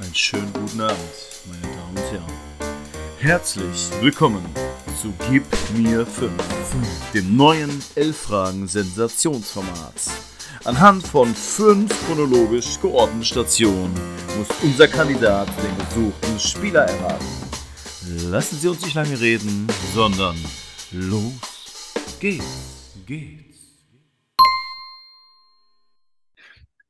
Einen schönen guten Abend, meine Damen und Herren. Herzlich willkommen zu Gib mir 5, dem neuen 11-Fragen-Sensationsformat. Anhand von fünf chronologisch geordneten Stationen muss unser Kandidat den gesuchten Spieler erraten. Lassen Sie uns nicht lange reden, sondern los geht's, geht's.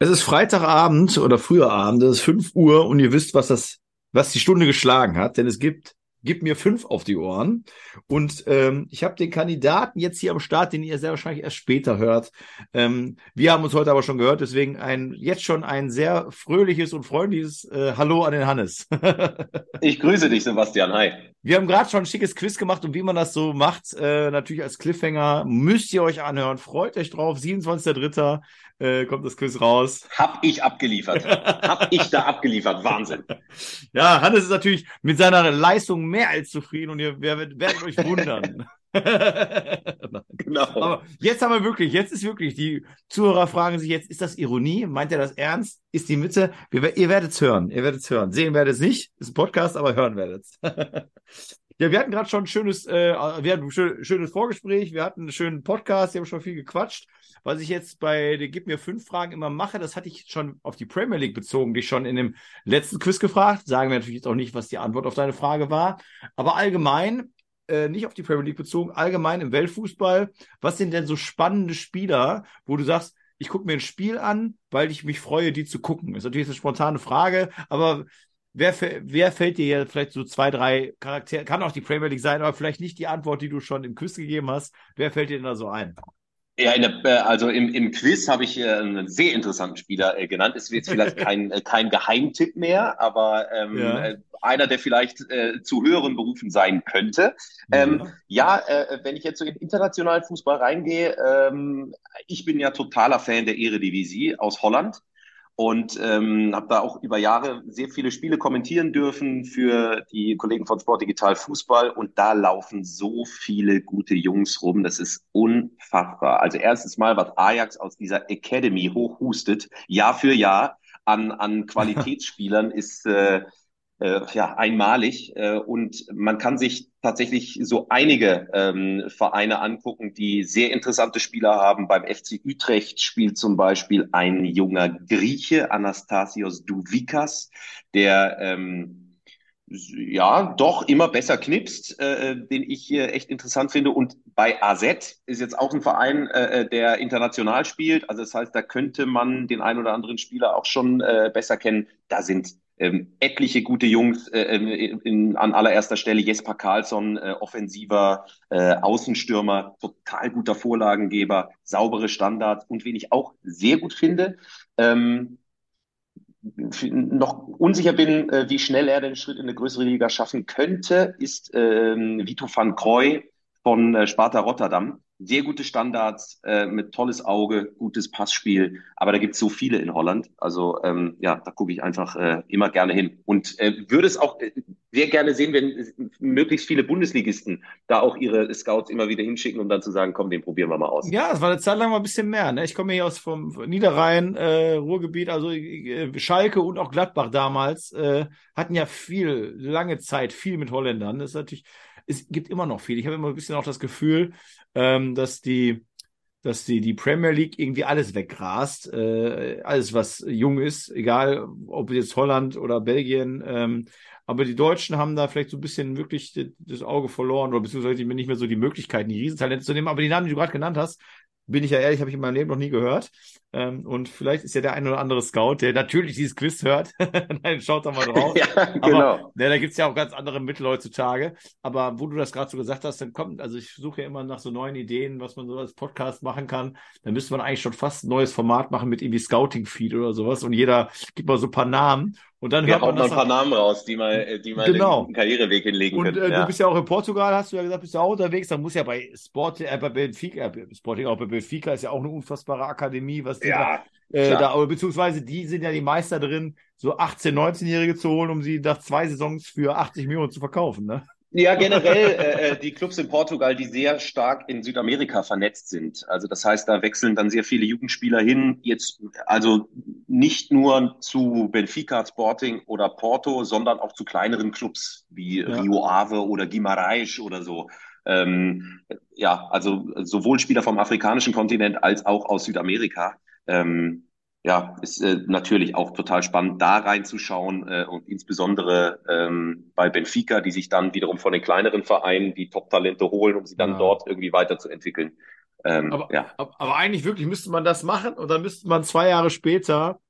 Es ist Freitagabend oder früher Abend, es ist 5 Uhr und ihr wisst, was das, was die Stunde geschlagen hat, denn es gibt, gibt mir fünf auf die Ohren. Und ähm, ich habe den Kandidaten jetzt hier am Start, den ihr sehr wahrscheinlich erst später hört. Ähm, wir haben uns heute aber schon gehört, deswegen ein jetzt schon ein sehr fröhliches und freundliches äh, Hallo an den Hannes. ich grüße dich, Sebastian. Hi. Wir haben gerade schon ein schickes Quiz gemacht und wie man das so macht, äh, natürlich als Cliffhanger, müsst ihr euch anhören. Freut euch drauf. 27.03 äh, kommt das Quiz raus. Hab ich abgeliefert. Hab ich da abgeliefert. Wahnsinn. Ja, Hannes ist natürlich mit seiner Leistung mehr als zufrieden und ihr werdet, werdet euch wundern. genau. Aber jetzt haben wir wirklich, jetzt ist wirklich, die Zuhörer fragen sich jetzt, ist das Ironie? Meint er das ernst? Ist die Mitte? Wir, ihr werdet es hören. Ihr werdet es hören. Sehen werdet es nicht. Ist ein Podcast, aber hören werdet es. ja, wir hatten gerade schon ein schönes, äh, wir hatten ein schönes Vorgespräch. Wir hatten einen schönen Podcast. Wir haben schon viel gequatscht. Was ich jetzt bei der Gib mir fünf Fragen immer mache, das hatte ich schon auf die Premier League bezogen, dich schon in dem letzten Quiz gefragt. Sagen wir natürlich jetzt auch nicht, was die Antwort auf deine Frage war. Aber allgemein, äh, nicht auf die Premier League bezogen, allgemein im Weltfußball, was sind denn so spannende Spieler, wo du sagst, ich gucke mir ein Spiel an, weil ich mich freue, die zu gucken. Ist natürlich eine spontane Frage, aber wer, wer fällt dir ja vielleicht so zwei, drei Charaktere, kann auch die Premier League sein, aber vielleicht nicht die Antwort, die du schon im Quiz gegeben hast. Wer fällt dir denn da so ein? Ja, der, äh, also im, im Quiz habe ich äh, einen sehr interessanten Spieler äh, genannt. Es wird vielleicht kein, kein Geheimtipp mehr, aber ähm, ja. Einer, der vielleicht äh, zu höheren Berufen sein könnte. Ähm, ja, äh, wenn ich jetzt so in internationalen Fußball reingehe, ähm, ich bin ja totaler Fan der Eredivisie aus Holland und ähm, habe da auch über Jahre sehr viele Spiele kommentieren dürfen für die Kollegen von Sport Digital Fußball und da laufen so viele gute Jungs rum, das ist unfassbar. Also erstens mal, was Ajax aus dieser Academy hochhustet, Jahr für Jahr an, an Qualitätsspielern ist äh, äh, ja, einmalig. Äh, und man kann sich tatsächlich so einige ähm, Vereine angucken, die sehr interessante Spieler haben. Beim FC Utrecht spielt zum Beispiel ein junger Grieche, Anastasios Douvikas, der ähm, ja, doch immer besser knipst, äh, den ich hier echt interessant finde. Und bei AZ ist jetzt auch ein Verein, äh, der international spielt. Also das heißt, da könnte man den ein oder anderen Spieler auch schon äh, besser kennen. Da sind ähm, etliche gute Jungs äh, in, in, an allererster Stelle. Jesper Karlsson, äh, offensiver äh, Außenstürmer, total guter Vorlagengeber, saubere Standards und wen ich auch sehr gut finde, ähm, noch unsicher bin, äh, wie schnell er den Schritt in eine größere Liga schaffen könnte, ist ähm, Vito van Kroy von äh, Sparta Rotterdam sehr gute Standards, äh, mit tolles Auge, gutes Passspiel. Aber da gibt es so viele in Holland. Also ähm, ja, da gucke ich einfach äh, immer gerne hin. Und äh, würde es auch äh, sehr gerne sehen, wenn möglichst viele Bundesligisten da auch ihre Scouts immer wieder hinschicken, um dann zu sagen, komm, den probieren wir mal aus. Ja, das war eine Zeit lang mal ein bisschen mehr. Ne? Ich komme hier aus vom Niederrhein, äh, Ruhrgebiet, also äh, Schalke und auch Gladbach damals äh, hatten ja viel, lange Zeit, viel mit Holländern. Das ist natürlich es gibt immer noch viel. Ich habe immer ein bisschen auch das Gefühl, ähm, dass die dass die, die Premier League irgendwie alles weggrast, äh, alles was jung ist, egal ob jetzt Holland oder Belgien. Ähm, aber die Deutschen haben da vielleicht so ein bisschen wirklich das Auge verloren oder beziehungsweise nicht mehr so die Möglichkeiten, die Riesentalente zu nehmen. Aber die Namen, die du gerade genannt hast, bin ich ja ehrlich, habe ich in meinem Leben noch nie gehört. Ähm, und vielleicht ist ja der ein oder andere Scout, der natürlich dieses Quiz hört. Nein, schaut da mal drauf. ja, genau. Aber, ne, da gibt's ja auch ganz andere Mittel heutzutage. Aber wo du das gerade so gesagt hast, dann kommt, also ich suche ja immer nach so neuen Ideen, was man so als Podcast machen kann. Dann müsste man eigentlich schon fast ein neues Format machen mit irgendwie Scouting-Feed oder sowas. Und jeder gibt mal so ein paar Namen. Und dann hört man mal ein paar Namen raus, die mal, äh, die mal genau. den Karriereweg hinlegen und, können. Und äh, ja. du bist ja auch in Portugal, hast du ja gesagt, bist du auch unterwegs. Da muss ja bei Sport, äh, bei Benfica, äh, Sporting auch bei Benfica ist ja auch eine unfassbare Akademie, was die ja, da, äh, da, beziehungsweise die sind ja die Meister drin, so 18-, 19-Jährige zu holen, um sie nach zwei Saisons für 80 Millionen zu verkaufen, ne? Ja, generell äh, äh, die Clubs in Portugal, die sehr stark in Südamerika vernetzt sind. Also das heißt, da wechseln dann sehr viele Jugendspieler hin. Jetzt also nicht nur zu Benfica, Sporting oder Porto, sondern auch zu kleineren Clubs wie ja. Rio Ave oder Guimarães oder so. Ähm, ja, also sowohl Spieler vom afrikanischen Kontinent als auch aus Südamerika. Ähm, ja, ist äh, natürlich auch total spannend, da reinzuschauen äh, und insbesondere ähm, bei Benfica, die sich dann wiederum von den kleineren Vereinen die Top-Talente holen, um sie dann ja. dort irgendwie weiterzuentwickeln. Ähm, aber, ja. aber, aber, eigentlich wirklich müsste man das machen und dann müsste man zwei Jahre später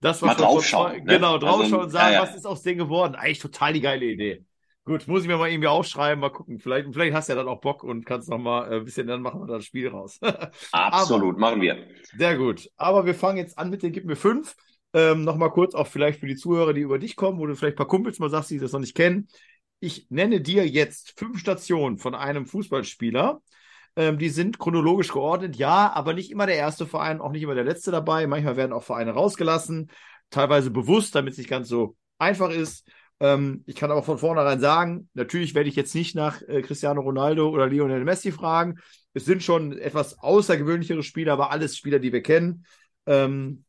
das, was Mal draufschauen. Zwei, ne? Genau, draufschauen also, und sagen, ja, ja. was ist aus denen geworden? Eigentlich total die geile Idee. Gut, muss ich mir mal irgendwie aufschreiben, mal gucken. Vielleicht, vielleicht hast du ja dann auch Bock und kannst noch mal äh, ein bisschen, dann machen wir das Spiel raus. Absolut, Aber, machen wir. Sehr gut. Aber wir fangen jetzt an mit den Gib mir fünf. Ähm, Nochmal kurz auch vielleicht für die Zuhörer, die über dich kommen, wo du vielleicht ein paar Kumpels mal sagst, die das noch nicht kennen. Ich nenne dir jetzt fünf Stationen von einem Fußballspieler. Ähm, die sind chronologisch geordnet, ja, aber nicht immer der erste Verein, auch nicht immer der letzte dabei. Manchmal werden auch Vereine rausgelassen, teilweise bewusst, damit es nicht ganz so einfach ist. Ähm, ich kann aber von vornherein sagen, natürlich werde ich jetzt nicht nach äh, Cristiano Ronaldo oder Lionel Messi fragen. Es sind schon etwas außergewöhnlichere Spieler, aber alles Spieler, die wir kennen. Ähm,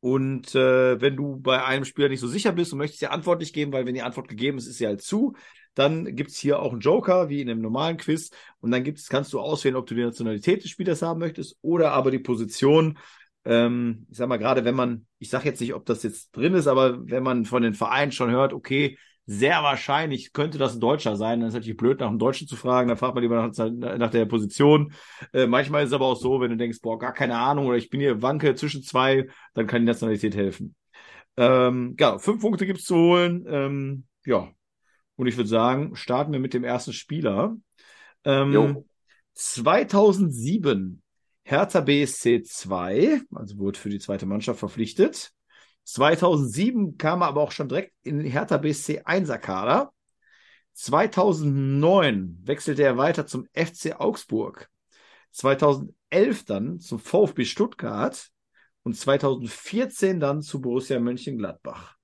und äh, wenn du bei einem Spieler nicht so sicher bist und möchtest die Antwort nicht geben, weil wenn die Antwort gegeben ist, ist sie halt zu, dann gibt es hier auch einen Joker, wie in einem normalen Quiz. Und dann gibt's, kannst du auswählen, ob du die Nationalität des Spielers haben möchtest oder aber die Position ähm, ich sag mal, gerade wenn man, ich sag jetzt nicht, ob das jetzt drin ist, aber wenn man von den Vereinen schon hört, okay, sehr wahrscheinlich könnte das ein Deutscher sein, dann ist natürlich blöd, nach einem Deutschen zu fragen, dann fragt man lieber nach, nach der Position. Äh, manchmal ist es aber auch so, wenn du denkst, boah, gar keine Ahnung, oder ich bin hier wanke zwischen zwei, dann kann die Nationalität helfen. Ähm, ja, fünf Punkte gibt's zu holen. Ähm, ja. Und ich würde sagen, starten wir mit dem ersten Spieler. Ähm, 2007 Hertha BSC 2, also wurde für die zweite Mannschaft verpflichtet. 2007 kam er aber auch schon direkt in Hertha BSC 1er Kader. 2009 wechselte er weiter zum FC Augsburg. 2011 dann zum VfB Stuttgart und 2014 dann zu Borussia Mönchengladbach.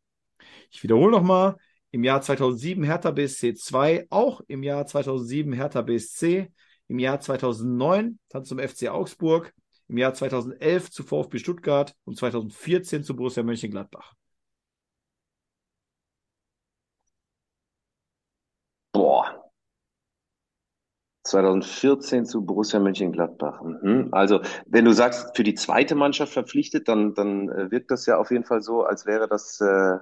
Ich wiederhole nochmal. Im Jahr 2007 Hertha BSC 2, auch im Jahr 2007 Hertha BSC, im Jahr 2009 dann zum FC Augsburg, im Jahr 2011 zu VfB Stuttgart und 2014 zu Borussia Mönchengladbach. Boah. 2014 zu Borussia Mönchengladbach. Mhm. Also, wenn du sagst, für die zweite Mannschaft verpflichtet, dann, dann äh, wirkt das ja auf jeden Fall so, als wäre das äh,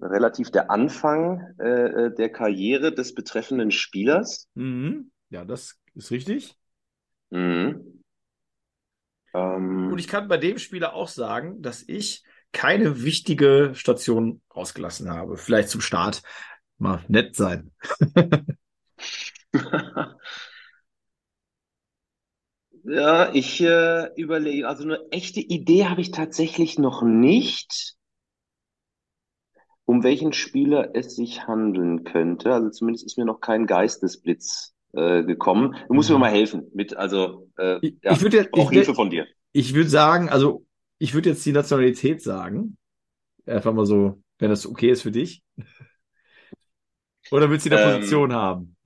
relativ der Anfang äh, äh der Karriere des betreffenden Spielers. Mhm. Ja, das ist richtig. Mhm. Ähm. Und ich kann bei dem Spieler auch sagen, dass ich keine wichtige Station rausgelassen habe. Vielleicht zum Start mal nett sein. ja, ich äh, überlege, also eine echte Idee habe ich tatsächlich noch nicht, um welchen Spieler es sich handeln könnte. Also zumindest ist mir noch kein Geistesblitz äh, gekommen. Du musst mir mhm. mal helfen mit, also äh, ich, ja, ich würde jetzt auch Hilfe von dir. Ich würde sagen, also ich würde jetzt die Nationalität sagen. Einfach mal so, wenn das okay ist für dich. Oder willst du die ähm, Position haben?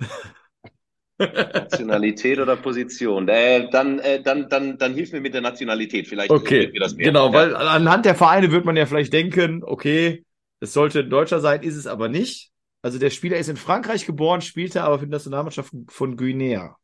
Nationalität oder Position? Äh, dann, äh, dann, dann, dann hilf mir mit der Nationalität. Vielleicht okay. mir das mehr. Genau, weil anhand der Vereine wird man ja vielleicht denken, okay, es sollte ein Deutscher sein, ist es aber nicht. Also der Spieler ist in Frankreich geboren, spielte aber für die Nationalmannschaft von Guinea.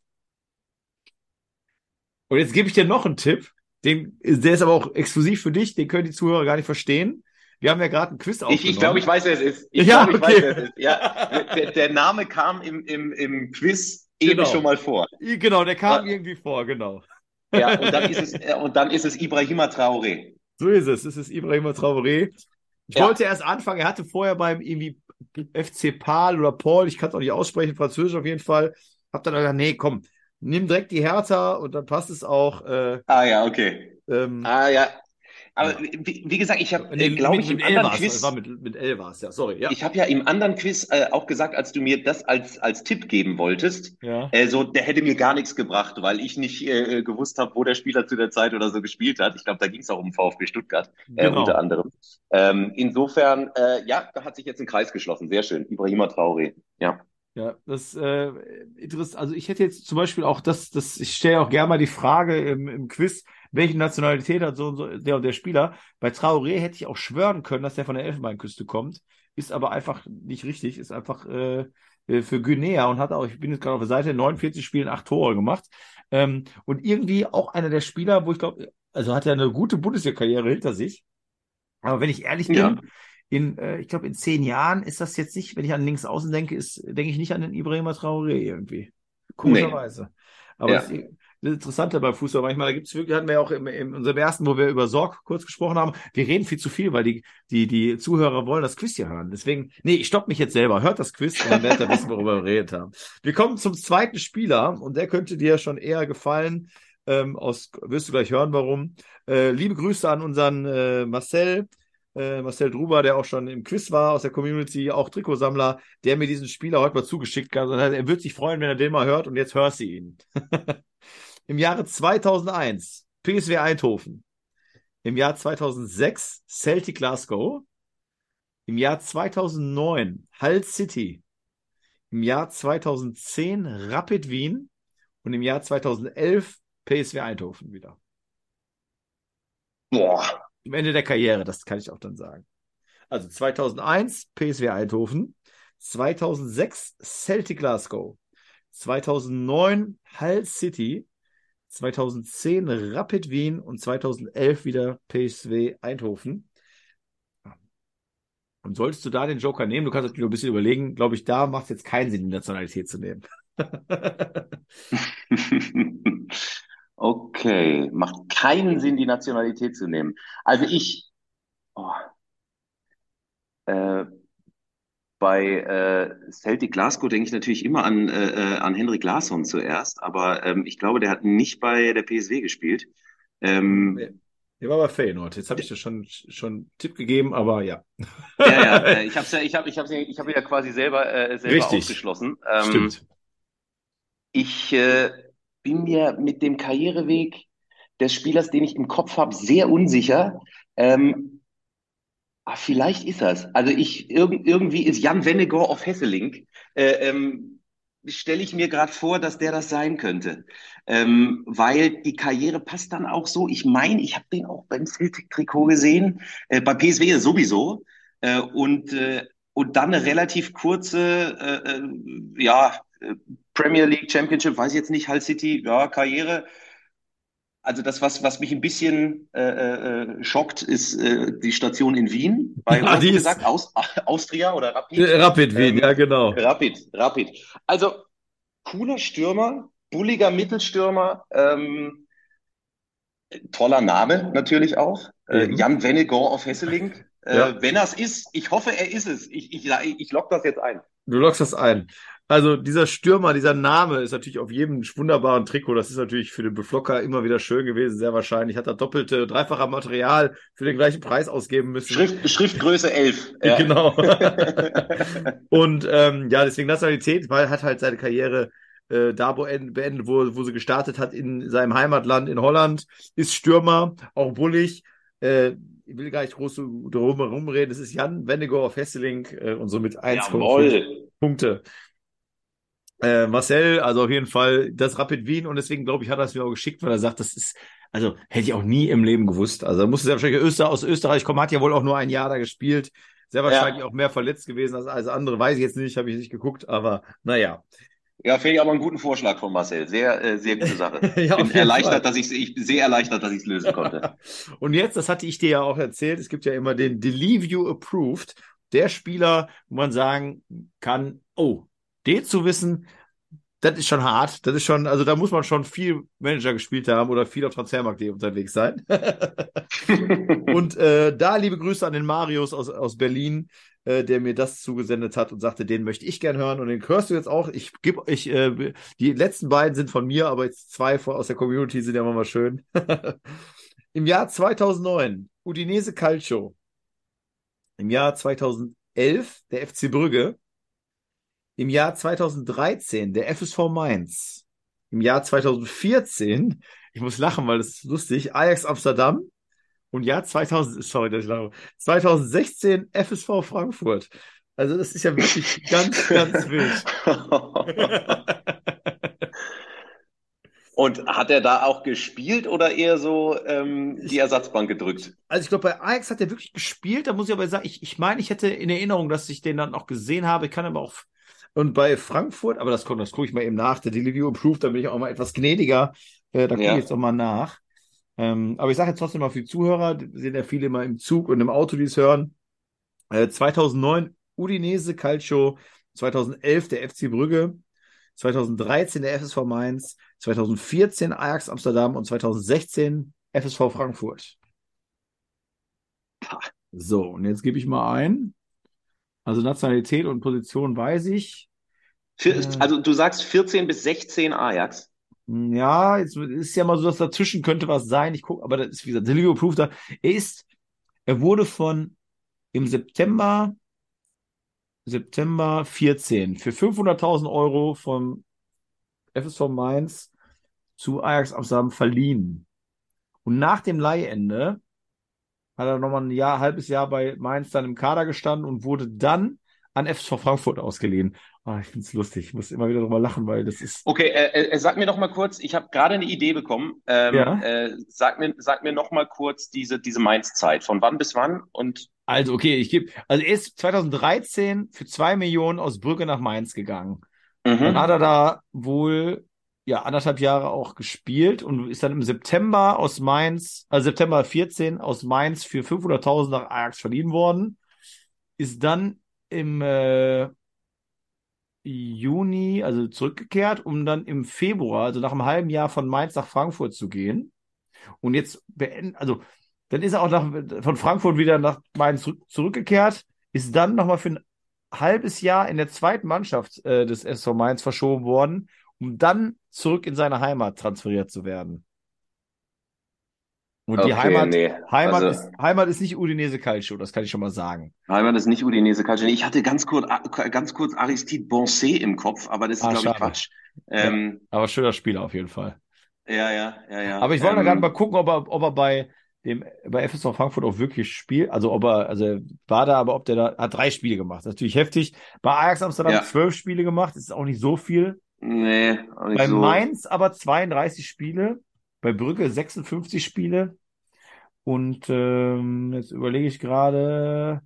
Und jetzt gebe ich dir noch einen Tipp. Den, der ist aber auch exklusiv für dich, den können die Zuhörer gar nicht verstehen. Wir haben ja gerade einen Quiz aufgenommen. Ich, ich glaube, ich weiß, wer es ist. Ich ja, glaube, okay. ich weiß, wer es ist. Ja, der, der Name kam im, im, im Quiz eben genau. schon mal vor. Genau, der kam ja. irgendwie vor, genau. Ja, und dann ist es, äh, und dann ist es Ibrahima Traoré. So ist es. Es ist Ibrahima Traoré. Ich ja. wollte erst anfangen, er hatte vorher beim irgendwie FC Pal oder Paul, ich kann es auch nicht aussprechen, Französisch auf jeden Fall. Hab dann gesagt, nee, komm, nimm direkt die Hertha und dann passt es auch. Äh, ah ja, okay. Ähm, ah ja, aber wie, wie gesagt, ich habe, äh, glaube ich, im anderen Quiz. Das war mit, mit L war es, ja, sorry. Ja. Ich habe ja im anderen Quiz äh, auch gesagt, als du mir das als, als Tipp geben wolltest, ja. äh, so, der hätte mir gar nichts gebracht, weil ich nicht äh, gewusst habe, wo der Spieler zu der Zeit oder so gespielt hat. Ich glaube, da ging es auch um VfB Stuttgart, äh, genau. unter anderem. Ähm, insofern, äh, ja, da hat sich jetzt ein Kreis geschlossen. Sehr schön. Ibrahima Traoré, ja. Ja, das äh, interessant. Also ich hätte jetzt zum Beispiel auch das, das ich stelle auch gerne mal die Frage im, im Quiz, welche Nationalität hat so und so der und der Spieler. Bei Traoré hätte ich auch schwören können, dass der von der Elfenbeinküste kommt, ist aber einfach nicht richtig, ist einfach äh, äh für Guinea und hat auch, ich bin jetzt gerade auf der Seite, 49 Spielen, acht Tore gemacht. Ähm, und irgendwie auch einer der Spieler, wo ich glaube, also hat er eine gute Bundesliga-Karriere hinter sich. Aber wenn ich ehrlich bin, ja in, äh, ich glaube, in zehn Jahren ist das jetzt nicht, wenn ich an links außen denke, ist, denke ich nicht an den Ibrahima Traoré irgendwie. Komischerweise. Nee. Aber ja. das, das Interessante beim Fußball manchmal, gibt es wirklich, hatten wir auch in, in unserem ersten, wo wir über Sorg kurz gesprochen haben, wir reden viel zu viel, weil die, die, die Zuhörer wollen das Quiz hier hören. Deswegen, nee, ich stopp mich jetzt selber, hört das Quiz und dann werdet ihr wissen, worüber wir geredet haben. Wir kommen zum zweiten Spieler und der könnte dir schon eher gefallen. Ähm, aus, wirst du gleich hören, warum. Äh, liebe Grüße an unseren äh, Marcel, äh, Marcel Druber, der auch schon im Quiz war aus der Community, auch Trikotsammler, der mir diesen Spieler heute mal zugeschickt hat. Er wird sich freuen, wenn er den mal hört und jetzt hörst du ihn. Im Jahre 2001 PSW Eindhoven. Im Jahr 2006 Celtic Glasgow. Im Jahr 2009 Hull City. Im Jahr 2010 Rapid Wien. Und im Jahr 2011 PSW Eindhoven wieder. Boah, am Ende der Karriere, das kann ich auch dann sagen. Also 2001 PSW Eindhoven, 2006 Celtic Glasgow, 2009 Hull City, 2010 Rapid Wien und 2011 wieder PSW Eindhoven. Und solltest du da den Joker nehmen, du kannst natürlich noch ein bisschen überlegen, glaube ich, da macht es jetzt keinen Sinn, die Nationalität zu nehmen. Okay, macht keinen Sinn, die Nationalität zu nehmen. Also ich, oh, äh, bei äh, Celtic Glasgow denke ich natürlich immer an, äh, äh, an Henrik Larsson zuerst, aber ähm, ich glaube, der hat nicht bei der PSW gespielt. Ähm, der war bei Feyenoord. Jetzt habe ich dir schon schon einen Tipp gegeben, aber ja. Ja, ja, äh, ich habe ja, ich habe, ich habe, ich habe ja quasi selber äh, selber Richtig. ausgeschlossen. Ähm, Stimmt. Ich äh, bin mir mit dem Karriereweg des Spielers, den ich im Kopf habe, sehr unsicher. Ähm, ah, vielleicht ist das. Also ich irg irgendwie ist Jan Wennegor auf Hesseling. Äh, ähm, stelle ich mir gerade vor, dass der das sein könnte. Ähm, weil die Karriere passt dann auch so. Ich meine, ich habe den auch beim Celtic-Trikot gesehen, äh, bei PSW sowieso. Äh, und, äh, und dann eine relativ kurze, äh, äh ja, äh, Premier League, Championship, weiß ich jetzt nicht, Hull City, ja, Karriere. Also das, was, was mich ein bisschen äh, äh, schockt, ist äh, die Station in Wien. Bei, ja, die gesagt, Aus, Austria oder Rapid? Rapid Wien, ähm, ja genau. Rapid, Rapid. Also cooler Stürmer, bulliger Mittelstürmer, ähm, toller Name natürlich auch. Äh, Jan Vennegaard auf Hesseling. Äh, ja. Wenn er es ist, ich hoffe, er ist es. Ich, ich, ich lock das jetzt ein. Du lockst das ein. Also dieser Stürmer, dieser Name ist natürlich auf jedem wunderbaren Trikot. Das ist natürlich für den Beflocker immer wieder schön gewesen, sehr wahrscheinlich. Hat er doppelte, dreifache Material für den gleichen Preis ausgeben müssen. Schrift, Schriftgröße 11. Ja. Genau. und ähm, ja, deswegen Nationalität, weil hat halt seine Karriere äh, da beendet, wo, wo sie gestartet hat in seinem Heimatland in Holland. Ist Stürmer, auch bullig. Äh, ich will gar nicht groß drum herum reden. Das ist Jan Wendigo auf Hesseling äh, und somit 1 Punkte. Äh, Marcel, also auf jeden Fall das Rapid Wien und deswegen glaube ich, hat er es mir auch geschickt, weil er sagt, das ist, also hätte ich auch nie im Leben gewusst. Also musste ja wahrscheinlich Öster, aus Österreich kommen, hat ja wohl auch nur ein Jahr da gespielt. Sehr wahrscheinlich ja. auch mehr verletzt gewesen als, als andere, weiß ich jetzt nicht, habe ich nicht geguckt, aber naja. Ja, finde ich aber einen guten Vorschlag von Marcel. Sehr, äh, sehr gute Sache. ja, bin erleichtert, Fall. dass ich, ich sehr erleichtert, dass ich es lösen konnte. und jetzt, das hatte ich dir ja auch erzählt, es gibt ja immer den Delive You Approved. Der Spieler, wo man sagen kann, oh, den zu wissen, das ist schon hart. Das ist schon, also da muss man schon viel Manager gespielt haben oder viel auf Transfermarkt.de unterwegs sein. und äh, da liebe Grüße an den Marius aus, aus Berlin, äh, der mir das zugesendet hat und sagte, den möchte ich gern hören und den hörst du jetzt auch. Ich gebe ich, äh, die letzten beiden sind von mir, aber jetzt zwei aus der Community sind ja immer mal schön. Im Jahr 2009 Udinese Calcio. Im Jahr 2011 der FC Brügge. Im Jahr 2013 der FSV Mainz. Im Jahr 2014, ich muss lachen, weil das ist lustig, Ajax Amsterdam. Und Jahr 2000, sorry, dass ich lache, 2016 FSV Frankfurt. Also das ist ja wirklich ganz, ganz wild. Und hat er da auch gespielt oder eher so ähm, die Ersatzbank gedrückt? Also ich glaube, bei Ajax hat er wirklich gespielt. Da muss ich aber sagen, ich, ich meine, ich hätte in Erinnerung, dass ich den dann auch gesehen habe. Ich kann aber auch. Und bei Frankfurt, aber das, das gucke ich mal eben nach. Der Delivery Approved, da bin ich auch mal etwas gnädiger. Äh, da gucke ja. ich jetzt auch mal nach. Ähm, aber ich sage jetzt trotzdem mal für die Zuhörer, sind ja viele immer im Zug und im Auto, die es hören. Äh, 2009 Udinese Calcio, 2011 der FC Brügge, 2013 der FSV Mainz, 2014 Ajax Amsterdam und 2016 FSV Frankfurt. So, und jetzt gebe ich mal ein. Also Nationalität und Position weiß ich. Für, äh, also du sagst 14 bis 16 Ajax. Ja, jetzt ist ja mal so, dass dazwischen könnte was sein. Ich gucke, aber das ist wie gesagt, Silvio Proof da. Er ist, er wurde von im September September 14 für 500.000 Euro vom FSV Mainz zu Ajax Amsterdam verliehen. Und nach dem Leihende hat er nochmal ein Jahr, halbes Jahr bei Mainz dann im Kader gestanden und wurde dann an FSV Frankfurt ausgeliehen. Oh, ich finde es lustig. Ich muss immer wieder drüber lachen, weil das ist. Okay, äh, äh, sag mir noch mal kurz, ich habe gerade eine Idee bekommen. Ähm, ja? äh, sag, mir, sag mir noch mal kurz diese, diese Mainz-Zeit. Von wann bis wann? Und also, okay, ich gebe. Also, er ist 2013 für zwei Millionen aus Brügge nach Mainz gegangen. Mhm. Dann hat er da wohl ja anderthalb Jahre auch gespielt und ist dann im September aus Mainz, also September 14 aus Mainz für 500.000 nach Ajax verliehen worden. Ist dann im äh, Juni, also zurückgekehrt, um dann im Februar, also nach einem halben Jahr von Mainz nach Frankfurt zu gehen. Und jetzt beenden, also dann ist er auch nach, von Frankfurt wieder nach Mainz zurückgekehrt, ist dann nochmal für ein halbes Jahr in der zweiten Mannschaft äh, des SV Mainz verschoben worden, um dann zurück in seine Heimat transferiert zu werden. Und okay, die Heimat, nee. Heimat, also, ist, Heimat ist nicht Udinese Calcio, das kann ich schon mal sagen. Heimat ist nicht Udinese Calcio. Ich hatte ganz kurz, ganz kurz Aristide Bonset im Kopf, aber das ist, ah, glaube ich, Quatsch. Ähm, ja, aber schöner Spieler auf jeden Fall. Ja, ja, ja, ja. Aber ich wollte ähm, gerade mal gucken, ob er, ob er bei dem, bei FSV Frankfurt auch wirklich spielt. Also ob er, also war da, aber ob der da, hat drei Spiele gemacht. natürlich heftig. Bei Ajax Amsterdam ja. zwölf Spiele gemacht, das ist auch nicht so viel. Nee, auch nicht Bei so. Mainz aber 32 Spiele bei Brügge 56 Spiele. Und ähm, jetzt überlege ich gerade,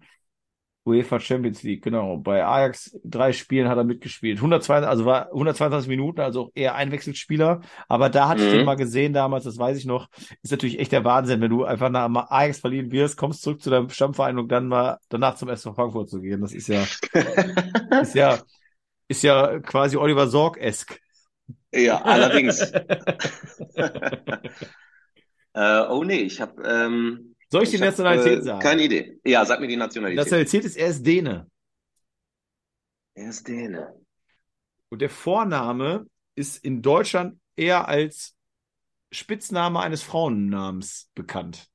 UEFA Champions League, genau. Bei Ajax drei Spielen hat er mitgespielt. 122, also war 122 Minuten, also auch eher Einwechselspieler. Aber da hatte mhm. ich den mal gesehen damals, das weiß ich noch. Ist natürlich echt der Wahnsinn, wenn du einfach nach Ajax verliehen wirst, kommst zurück zu deinem Stammverein und dann mal danach zum SV Frankfurt zu gehen. Das ist ja, ist ja, ist ja quasi Oliver Sorg-esk. Ja, allerdings. äh, oh nee, ich habe. Ähm, Soll ich, ich die Nationalität hab, äh, sagen? Keine Idee. Ja, sag mir die Nationalität. Nationalität ist er ist Däne. Er ist Däne. Und der Vorname ist in Deutschland eher als Spitzname eines Frauennamens bekannt.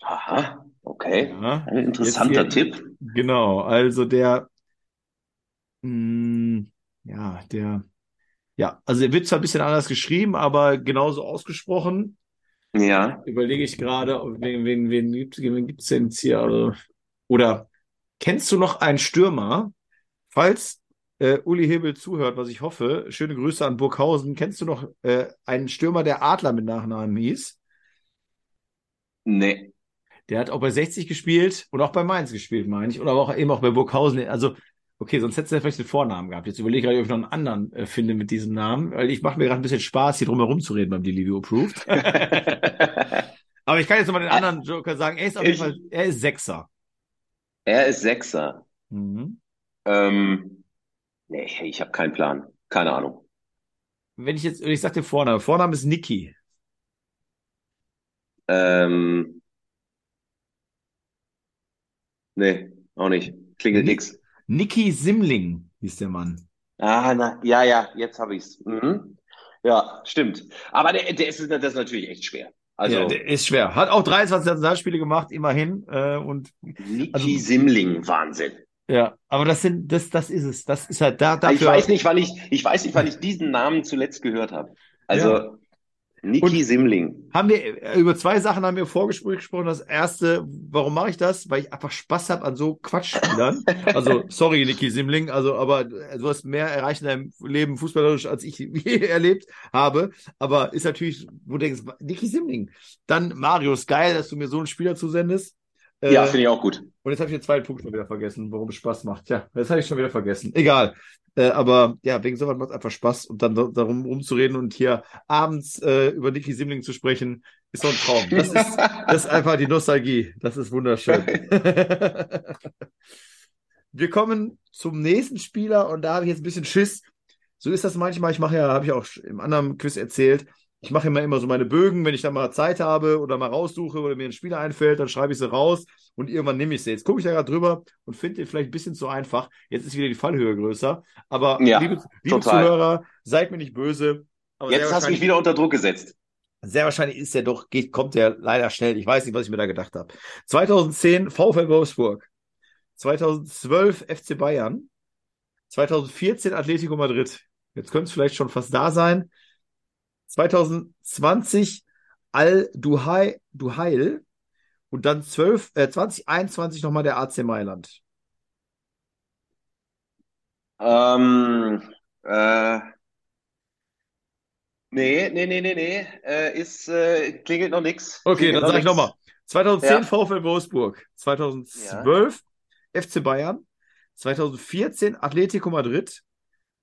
Aha, okay. Ja, Ein interessanter hier, Tipp. Genau, also der hm, ja, der, ja, also er wird zwar ein bisschen anders geschrieben, aber genauso ausgesprochen. Ja. Überlege ich gerade, wen, wen, wen, wen gibt es denn jetzt hier? Also, oder kennst du noch einen Stürmer? Falls äh, Uli Hebel zuhört, was ich hoffe, schöne Grüße an Burghausen. Kennst du noch äh, einen Stürmer, der Adler mit Nachnamen hieß? Nee. Der hat auch bei 60 gespielt und auch bei Mainz gespielt, meine ich. Oder aber auch eben auch bei Burghausen. Also Okay, sonst hättest du ja vielleicht den Vornamen gehabt. Jetzt überlege ich gerade, ob ich noch einen anderen äh, finde mit diesem Namen, weil ich mache mir gerade ein bisschen Spaß, hier drum herum zu reden beim Delivio Approved. Aber ich kann jetzt nochmal den anderen Joker sagen, er ist auf jeden Fall, er ist Sechser. Er ist Sechser. Mhm. Ähm, nee, ich habe keinen Plan. Keine Ahnung. Wenn ich jetzt, ich sag den Vornamen. Vorname ist Niki. Ähm, nee, auch nicht. Klingelt nix. Niki Simling hieß der Mann. Ah, na, ja, ja, jetzt habe ich's. Mhm. Ja, stimmt. Aber der, der ist, das ist natürlich echt schwer. Also, ja, der ist schwer. Hat auch 23 Nationalspiele gemacht, immerhin. Äh, und, Niki also, Simling, Wahnsinn. Ja, aber das sind, das, das ist es. Das ist halt da. Dafür ich weiß nicht, wann ich, ich weiß nicht, wann ich diesen Namen zuletzt gehört habe. Also. Ja. Niki Simling. Haben wir äh, über zwei Sachen haben wir Vorgespräch gesprochen. Das erste, warum mache ich das? Weil ich einfach Spaß habe an so Quatschspielern. also sorry, Niki Simling, also aber du hast mehr erreicht in deinem Leben fußballerisch, als ich je erlebt habe. Aber ist natürlich, wo du denkst, Niki Simling. Dann Marius, geil, dass du mir so einen Spieler zusendest. Ja, äh, finde ich auch gut. Und jetzt habe ich den zweiten Punkt schon wieder vergessen, warum es Spaß macht. Ja, das habe ich schon wieder vergessen. Egal. Äh, aber ja, wegen sowas macht es einfach Spaß und dann darum rumzureden und hier abends äh, über Niki Simling zu sprechen, ist so ein Traum. Das ist, das ist einfach die Nostalgie. Das ist wunderschön. Wir kommen zum nächsten Spieler und da habe ich jetzt ein bisschen Schiss. So ist das manchmal. Ich mache ja, habe ich auch im anderen Quiz erzählt, ich mache immer immer so meine Bögen, wenn ich dann mal Zeit habe oder mal raussuche oder mir ein Spieler einfällt, dann schreibe ich sie raus und irgendwann nehme ich sie. Jetzt gucke ich da gerade drüber und finde den vielleicht ein bisschen zu einfach. Jetzt ist wieder die Fallhöhe größer. Aber ja, liebe, liebe Zuhörer, seid mir nicht böse. Jetzt hast du mich wieder unter Druck gesetzt. Sehr wahrscheinlich ist der doch, geht, kommt der leider schnell. Ich weiß nicht, was ich mir da gedacht habe. 2010 VfL Wolfsburg. 2012 FC Bayern. 2014 Atletico Madrid. Jetzt könnte es vielleicht schon fast da sein. 2020 Al-Duhail Duhail und dann 12, äh, 2021 nochmal der AC Mailand. Ähm, äh, nee, nee, nee, nee, nee, äh, ist, äh, klingelt noch nichts. Okay, dann sage ich nochmal. 2010 ja. VfL Wolfsburg, 2012 ja. FC Bayern, 2014 Atletico Madrid,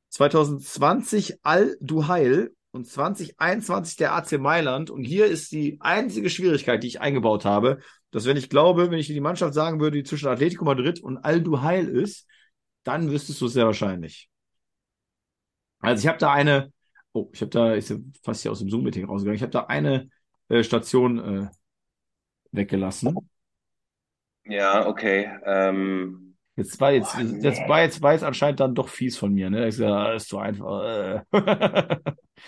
2020 Al-Duhail und 2021 der AC Mailand. Und hier ist die einzige Schwierigkeit, die ich eingebaut habe, dass wenn ich glaube, wenn ich dir die Mannschaft sagen würde, die zwischen Atletico Madrid und Al Duhail ist, dann wüsstest du es sehr wahrscheinlich. Also ich habe da eine, oh, ich habe da, ist fast hier aus dem Zoom-Meeting rausgegangen, ich habe da eine äh, Station äh, weggelassen. Ja, okay. Ähm, Jetzt war jetzt, Boah, nee. jetzt war jetzt jetzt anscheinend dann doch fies von mir, ne? Ist ja ist so einfach. Äh.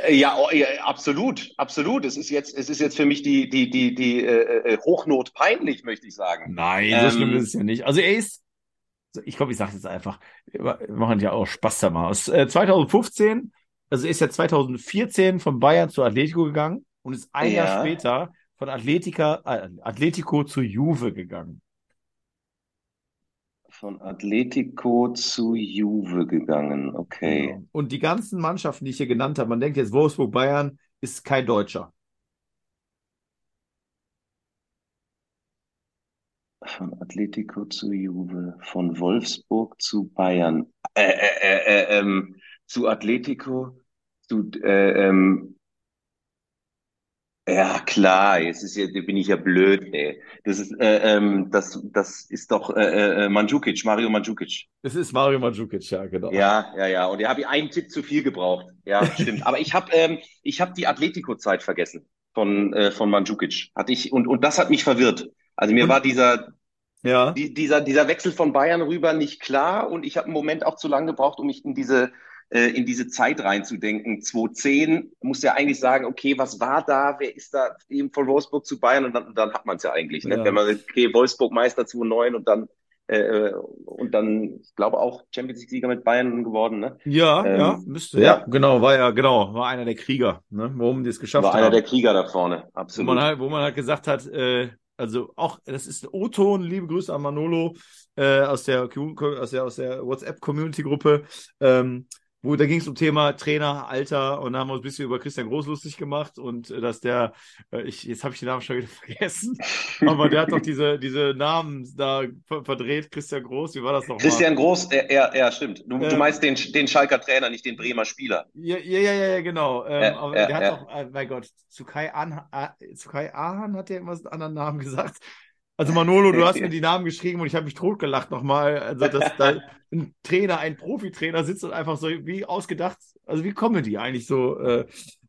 äh. ja, oh, ja, absolut, absolut. Es ist jetzt, es ist jetzt für mich die die die die äh, äh Hochnot peinlich, möchte ich sagen. Nein, so ähm, schlimm ist es ja nicht. Also er ist, ich glaube, ich sage jetzt einfach, wir machen ja auch Spaß da mal aus. Äh, 2015, also er ist ja 2014 von Bayern zu Atletico gegangen und ist ein ja. Jahr später von Atletica, äh, Atletico zu Juve gegangen von Atletico zu Juve gegangen. Okay. Genau. Und die ganzen Mannschaften, die ich hier genannt habe, man denkt jetzt Wolfsburg, Bayern, ist kein Deutscher. Von Atletico zu Juve, von Wolfsburg zu Bayern, äh, äh, äh, äh ähm, zu Atletico, zu äh, ähm, ja, klar, jetzt ist ja, bin ich ja blöd, ey. Das ist, äh, ähm, das, das ist doch äh, äh, Mandzukic, Mario Mandzukic. Es ist Mario Mandzukic, ja, genau. Ja, ja, ja. Und da habe ich einen Tipp zu viel gebraucht. Ja, stimmt. Aber ich habe ähm, ich hab die Atletico-Zeit vergessen von, äh, von Mandzukic. Hatte ich, und, und das hat mich verwirrt. Also mir und? war dieser, ja. Die, dieser, dieser Wechsel von Bayern rüber nicht klar und ich habe einen Moment auch zu lange gebraucht, um mich in diese äh, in diese Zeit reinzudenken. 2010 muss ja eigentlich sagen, okay, was war da? Wer ist da eben von Wolfsburg zu Bayern? Und dann, dann hat man es ja eigentlich. Ne? Ja. Wenn man, okay, Wolfsburg Meister 2009 und dann äh, und dann, ich glaube auch Champions League Sieger mit Bayern geworden, ne? Ja, ähm, ja, müsste. Ja. ja, genau, war ja, genau, war einer der Krieger, ne? Warum die es geschafft haben. War einer der Krieger da vorne, absolut. Wo man halt, wo man halt gesagt hat, äh, also auch, das ist O-Ton, liebe Grüße an Manolo äh, aus der aus der aus der WhatsApp Community Gruppe. Ähm, wo da ging es um Thema Trainer, Alter und da haben wir uns ein bisschen über Christian Groß lustig gemacht und äh, dass der, äh, ich, jetzt habe ich den Namen schon wieder vergessen, aber der hat doch diese, diese Namen da verdreht, Christian Groß, wie war das nochmal? Christian Groß, ja, ja, stimmt. Du, äh, du meinst den, den Schalker Trainer, nicht den Bremer Spieler. Ja, ja, ja, ja genau. Ähm, ja, aber ja, der hat doch, äh, mein Gott, zu Kai, An, äh, zu Kai Ahan hat der immer einen anderen Namen gesagt. Also Manolo, du hast mir die Namen geschrieben und ich habe mich totgelacht nochmal. Also, dass da ein Trainer, ein Profitrainer sitzt und einfach so wie ausgedacht, also wie Comedy eigentlich so. Äh.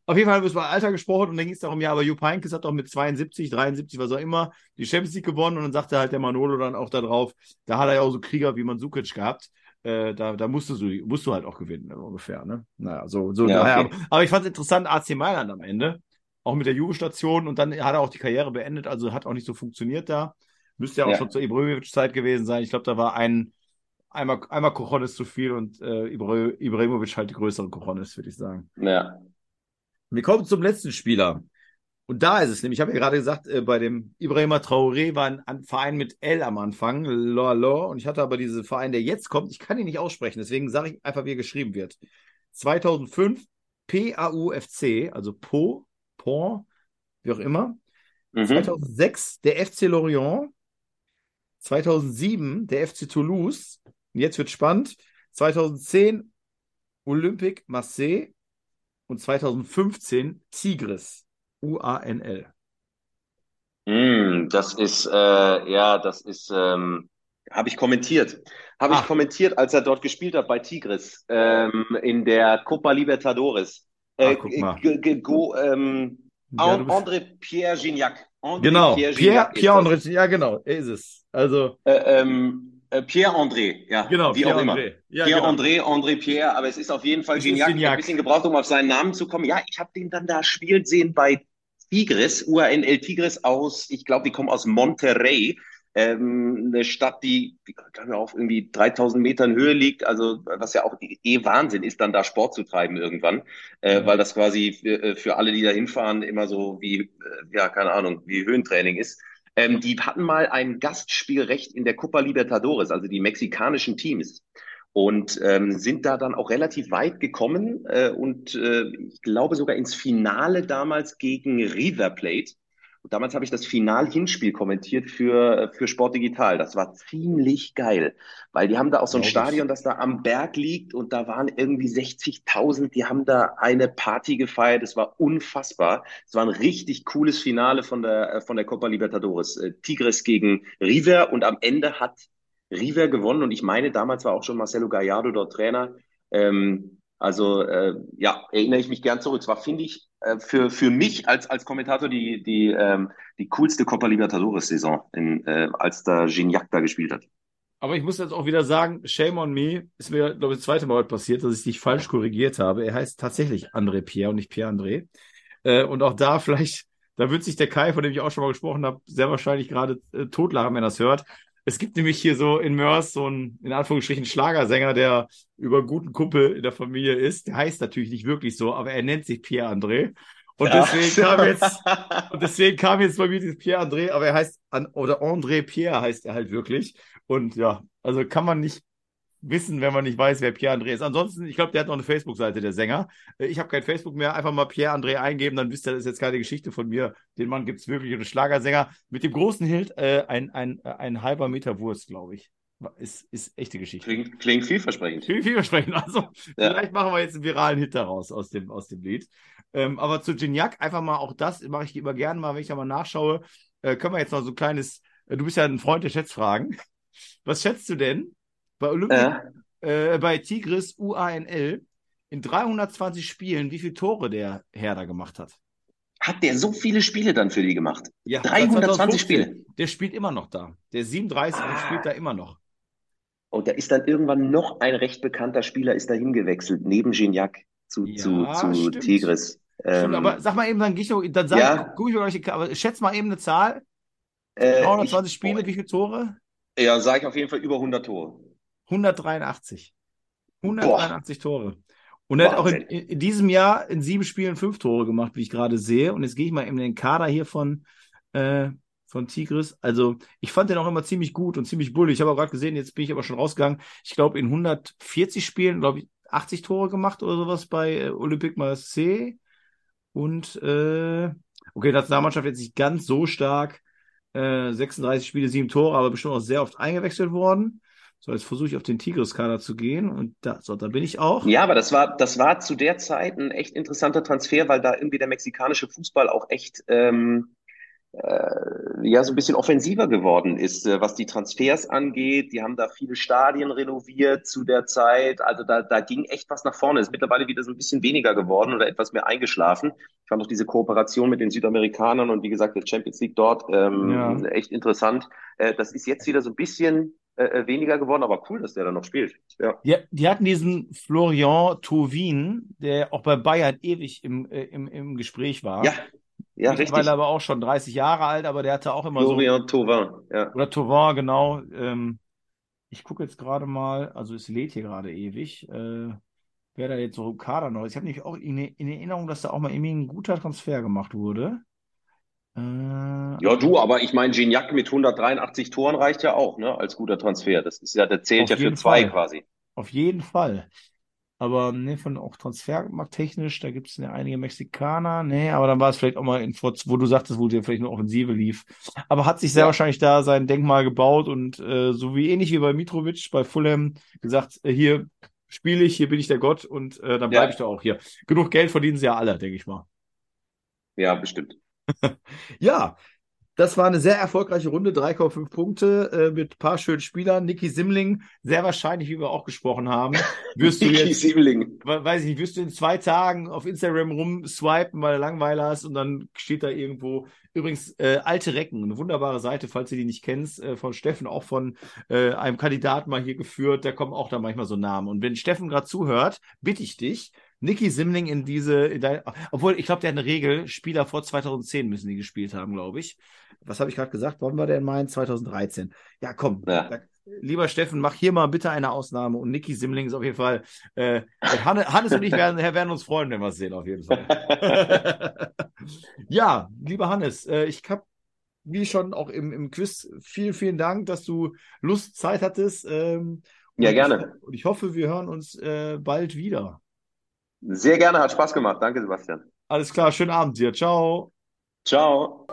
Auf jeden Fall haben wir über Alter gesprochen und dann ging es darum, ja, aber Jupp Heynckes hat doch mit 72, 73, was auch immer, die Champions League gewonnen und dann sagte halt der Manolo dann auch da drauf, da hat er ja auch so Krieger wie Mandzukic gehabt. Äh, da, da musstest du, musst du halt auch gewinnen, ungefähr, ne? Naja, so, so ja. Okay. Aber, aber ich fand es interessant, AC Mailand am Ende auch mit der Jugendstation und dann hat er auch die Karriere beendet, also hat auch nicht so funktioniert da. Müsste ja auch ja. schon zur Ibrahimovic-Zeit gewesen sein. Ich glaube, da war ein einmal, einmal Kochonis zu viel und äh, Ibrahimovic halt die größere Kochonis, würde ich sagen. Ja. Wir kommen zum letzten Spieler. Und da ist es nämlich, ich habe ja gerade gesagt, äh, bei dem Ibrahima Traoré war ein, ein, Verein mit L am Anfang, Lor und ich hatte aber diesen Verein, der jetzt kommt, ich kann ihn nicht aussprechen, deswegen sage ich einfach, wie er geschrieben wird. 2005 PAUFC, also Po, Po, wie auch immer. Mhm. 2006 der FC Lorient. 2007 der FC Toulouse. Und jetzt wird spannend. 2010 Olympique Marseille und 2015 Tigres. UANL. Mm, das ist, äh, ja, das ist, ähm, habe ich kommentiert. Habe ich ah. kommentiert, als er dort gespielt hat bei Tigres ähm, in der Copa Libertadores. Äh, Ach, go, ähm, ja, André Pierre Gignac. André genau, Pierre, Pierre, Pierre André, ja genau, er ist es. Also äh, ähm, äh, Pierre André, ja, genau, wie Pierre auch immer. Ja, Pierre genau. André, André Pierre, aber es ist auf jeden Fall Gignac. Gignac. Ein bisschen gebraucht, um auf seinen Namen zu kommen. Ja, ich habe den dann da spielen sehen bei Tigres, UANL Tigres aus, ich glaube, die kommen aus Monterrey ähm, eine Stadt, die, die glaube ich, auf irgendwie 3000 Metern Höhe liegt, also was ja auch eh Wahnsinn ist, dann da Sport zu treiben irgendwann, äh, mhm. weil das quasi für, äh, für alle, die da hinfahren, immer so wie, äh, ja, keine Ahnung, wie Höhentraining ist. Ähm, die hatten mal ein Gastspielrecht in der Copa Libertadores, also die mexikanischen Teams und ähm, sind da dann auch relativ weit gekommen äh, und äh, ich glaube sogar ins Finale damals gegen River Plate. Und damals habe ich das Final-Hinspiel kommentiert für, für Sport Digital. Das war ziemlich geil, weil die haben da auch so ein Stadion, das da am Berg liegt und da waren irgendwie 60.000, die haben da eine Party gefeiert. Es war unfassbar. Es war ein richtig cooles Finale von der, von der Copa Libertadores. Äh, Tigres gegen River und am Ende hat River gewonnen und ich meine, damals war auch schon Marcelo Gallardo dort Trainer. Ähm, also äh, ja, erinnere ich mich gern zurück. Es war, finde ich, äh, für, für mich als, als Kommentator die, die, ähm, die coolste Copa Libertadores-Saison, äh, als da Gignac da gespielt hat. Aber ich muss jetzt auch wieder sagen, shame on me, ist mir, glaube ich, das zweite Mal passiert, dass ich dich falsch korrigiert habe. Er heißt tatsächlich André Pierre und nicht Pierre André. Äh, und auch da vielleicht, da wird sich der Kai, von dem ich auch schon mal gesprochen habe, sehr wahrscheinlich gerade äh, totlachen, wenn er das hört. Es gibt nämlich hier so in Mörs so einen, in Anführungsstrichen, Schlagersänger, der über einen guten Kumpel in der Familie ist. Der heißt natürlich nicht wirklich so, aber er nennt sich Pierre André. Und ja. deswegen kam jetzt, und deswegen kam jetzt bei mir dieses Pierre André, aber er heißt, oder André Pierre heißt er halt wirklich. Und ja, also kann man nicht wissen, wenn man nicht weiß, wer Pierre André ist. Ansonsten, ich glaube, der hat noch eine Facebook-Seite, der Sänger. Äh, ich habe kein Facebook mehr. Einfach mal Pierre André eingeben, dann wisst ihr, das ist jetzt keine Geschichte von mir. Den Mann gibt es wirklich, einen Schlagersänger mit dem großen Hilt, äh, ein, ein, ein halber Meter Wurst, glaube ich. Ist, ist echte Geschichte. Klingt, klingt vielversprechend. Klingt vielversprechend. Also, ja. vielleicht machen wir jetzt einen viralen Hit daraus aus dem, aus dem Lied. Ähm, aber zu Gignac, einfach mal auch das mache ich immer gerne mal, wenn ich da mal nachschaue. Äh, können wir jetzt noch so ein kleines, äh, du bist ja ein Freund der Schätzfragen. Was schätzt du denn bei Olympia, äh, bei Tigris UANL in 320 Spielen, wie viele Tore der Herr da gemacht hat. Hat der so viele Spiele dann für die gemacht? Ja, 320 Spiele. Der spielt immer noch da. Der 37 ah. spielt da immer noch. Und da ist dann irgendwann noch ein recht bekannter Spieler ist da hingewechselt, neben Gignac zu, ja, zu, zu Tigris. Stimmt, ähm, aber sag mal eben, dann ich dann sag, ja. guck ich euch, aber schätz mal eben eine Zahl. Äh, 320 ich, Spiele, wie viele Tore? Ja, sage ich auf jeden Fall über 100 Tore. 183. 183 Boah. Tore. Und er hat auch in, in, diesem Jahr in sieben Spielen fünf Tore gemacht, wie ich gerade sehe. Und jetzt gehe ich mal in den Kader hier von, äh, von Tigris. Also ich fand den auch immer ziemlich gut und ziemlich bullig. Ich habe auch gerade gesehen, jetzt bin ich aber schon rausgegangen. Ich glaube, in 140 Spielen, glaube ich, 80 Tore gemacht oder sowas bei äh, Olympique Marseille. Und äh, okay, Nationalmannschaft jetzt nicht ganz so stark. Äh, 36 Spiele, sieben Tore, aber bestimmt auch sehr oft eingewechselt worden. So, jetzt versuche ich auf den Tigris-Kader zu gehen und da, so, da bin ich auch. Ja, aber das war, das war zu der Zeit ein echt interessanter Transfer, weil da irgendwie der mexikanische Fußball auch echt ähm, äh, ja so ein bisschen offensiver geworden ist, äh, was die Transfers angeht. Die haben da viele Stadien renoviert zu der Zeit. Also da, da ging echt was nach vorne. Ist mittlerweile wieder so ein bisschen weniger geworden oder etwas mehr eingeschlafen. Ich fand auch diese Kooperation mit den Südamerikanern und wie gesagt, der Champions League dort ähm, ja. echt interessant. Äh, das ist jetzt wieder so ein bisschen äh, äh, weniger geworden, aber cool, dass der da noch spielt. Ja. Die, die hatten diesen Florian Tovin, der auch bei Bayern ewig im, äh, im, im Gespräch war. Ja, ja, richtig. Weil aber auch schon 30 Jahre alt, aber der hatte auch immer Florian so. Florian Tovin, ja. Oder Tovin, genau. Ähm, ich gucke jetzt gerade mal, also es lädt hier gerade ewig, äh, wer da jetzt so im Kader noch ist. Ich habe nämlich auch in, in, Erinnerung, dass da auch mal irgendwie ein guter Transfer gemacht wurde. Äh, ja, du, aber ich meine, Gignac mit 183 Toren reicht ja auch, ne, als guter Transfer. Das ist ja, der zählt ja für zwei Fall. quasi. Auf jeden Fall. Aber ne, von auch transfermarkttechnisch, da gibt es ja einige Mexikaner. Nee, aber dann war es vielleicht auch mal in wo du sagtest, wo der vielleicht eine Offensive lief. Aber hat sich sehr ja. wahrscheinlich da sein Denkmal gebaut und äh, so wie ähnlich wie bei Mitrovic, bei Fulham, gesagt, äh, hier spiele ich, hier bin ich der Gott und äh, dann bleibe ja. ich da auch hier. Genug Geld verdienen sie ja alle, denke ich mal. Ja, bestimmt. ja, das war eine sehr erfolgreiche Runde, 3,5 Punkte äh, mit ein paar schönen Spielern. Niki Simling, sehr wahrscheinlich, wie wir auch gesprochen haben, wirst du jetzt, Simling. weiß ich nicht, wirst du in zwei Tagen auf Instagram rumswipen, weil du Langweiler hast und dann steht da irgendwo, übrigens, äh, Alte Recken, eine wunderbare Seite, falls du die nicht kennst, äh, von Steffen, auch von äh, einem Kandidaten mal hier geführt, da kommen auch da manchmal so Namen. Und wenn Steffen gerade zuhört, bitte ich dich, Niki Simling in diese, in dein, obwohl ich glaube, der hat eine Regel, Spieler vor 2010 müssen die gespielt haben, glaube ich. Was habe ich gerade gesagt? Wann war der in Mainz? 2013. Ja, komm. Ja. Da, lieber Steffen, mach hier mal bitte eine Ausnahme. Und Niki Simling ist auf jeden Fall, äh, Hannes und ich werden, werden uns freuen, wenn wir es sehen, auf jeden Fall. ja, lieber Hannes, äh, ich habe wie schon auch im, im Quiz, vielen, vielen Dank, dass du Lust, Zeit hattest. Ähm, ja, gerne. Ich, und ich hoffe, wir hören uns äh, bald wieder. Sehr gerne, hat Spaß gemacht. Danke, Sebastian. Alles klar, schönen Abend dir. Ciao. Ciao.